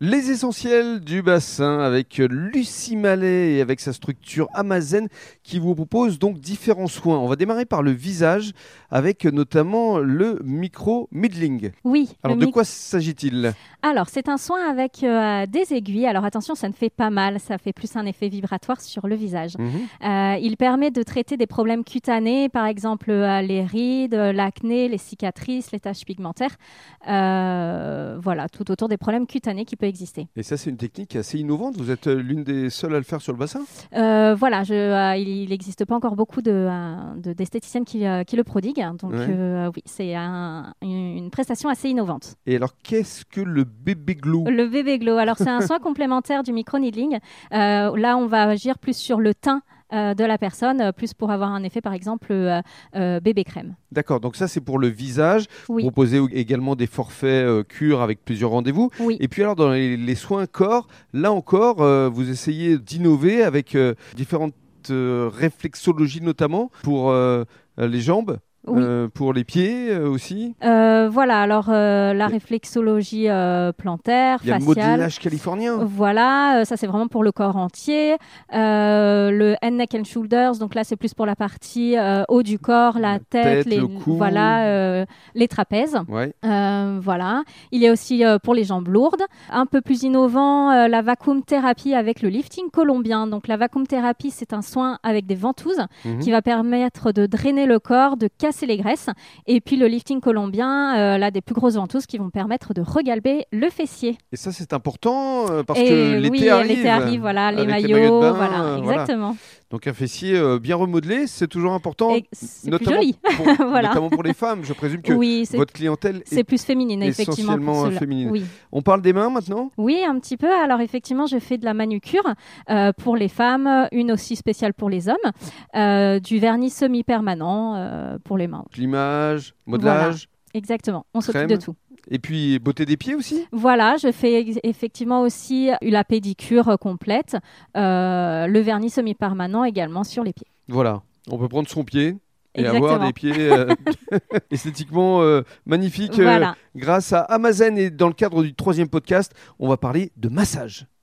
Les essentiels du bassin avec Lucie Mallet et avec sa structure Amazon qui vous propose donc différents soins. On va démarrer par le visage avec notamment le micro-middling. Oui. Alors de quoi s'agit-il? Alors, c'est un soin avec euh, des aiguilles. Alors, attention, ça ne fait pas mal. Ça fait plus un effet vibratoire sur le visage. Mhm. Euh, il permet de traiter des problèmes cutanés, par exemple euh, les rides, l'acné, les cicatrices, les taches pigmentaires. Voilà, tout autour des problèmes cutanés qui peuvent exister. Et ça c'est une technique assez innovante. Vous êtes euh, l'une des seules à le faire sur le bassin? Euh, voilà, je, euh, il n'existe pas encore beaucoup de, euh, de- d'esthéticiennes qui, qui le prodiguent. Donc, Ouais. euh, oui, c'est un- une, prestation assez innovante. Et alors qu'est-ce que le bébé glou? Le bébé glow. Alors, c'est un soin complémentaire du micro-needling. Là, on va agir plus sur le teint de la personne, euh, plus pour avoir un effet, par exemple, euh, euh, bébé crème. D'accord, donc ça c'est pour le visage. Oui. Vous proposez également des forfaits euh, cure avec plusieurs rendez-vous. Oui. Et puis alors dans les, les soins corps, là encore, euh, vous essayez d'innover avec euh, différentes euh, réflexologies notamment pour euh, les jambes, Oui. euh, pour les pieds euh, aussi. Euh, voilà, alors la réflexologie plantaire, Il y a le faciale. modelage californien. Voilà, ça c'est vraiment pour le corps entier. Le head, neck and shoulders, donc là c'est plus pour la partie haut du corps, la, La tête, tête, les, le cou. voilà, les trapèzes. Ouais. Voilà. Il y a aussi pour les jambes lourdes. Un peu plus innovant, la vacuum thérapie avec le lifting colombien. Donc la vacuum thérapie, c'est un soin avec des ventouses Mhm. qui va permettre de drainer le corps, de casser les graisses. Et puis le lifting colombien, euh, là des plus grosses ventouses qui vont permettre de regalber le fessier. Et ça c'est important euh, parce et que l'été oui, arrive. l'été arrive, voilà, les maillots, les maillots de bain, voilà, euh, voilà. Donc un fessier euh, bien remodelé, c'est toujours important. Et c'est plus notamment joli. pour, Voilà. notamment pour les femmes. Je présume que Oui, c'est votre clientèle est... plus féminine, effectivement. essentiellement, féminine. Oui. On parle des mains maintenant? Oui, un petit peu. Alors effectivement, je fais de la manucure euh, pour les femmes, une aussi spéciale pour les hommes, euh, du vernis semi-permanent pour les mains. Climage, modelage, Exactement, on s'occupe Crème. de tout. Et puis beauté des pieds aussi? Voilà, je fais effectivement aussi la pédicure euh, complète, euh, le vernis semi-permanent également sur les pieds. Voilà, on peut prendre son pied et Exactement. avoir des pieds euh, esthétiquement euh, magnifiques euh, grâce à Amazon. Et dans le cadre du troisième podcast, on va parler de massage.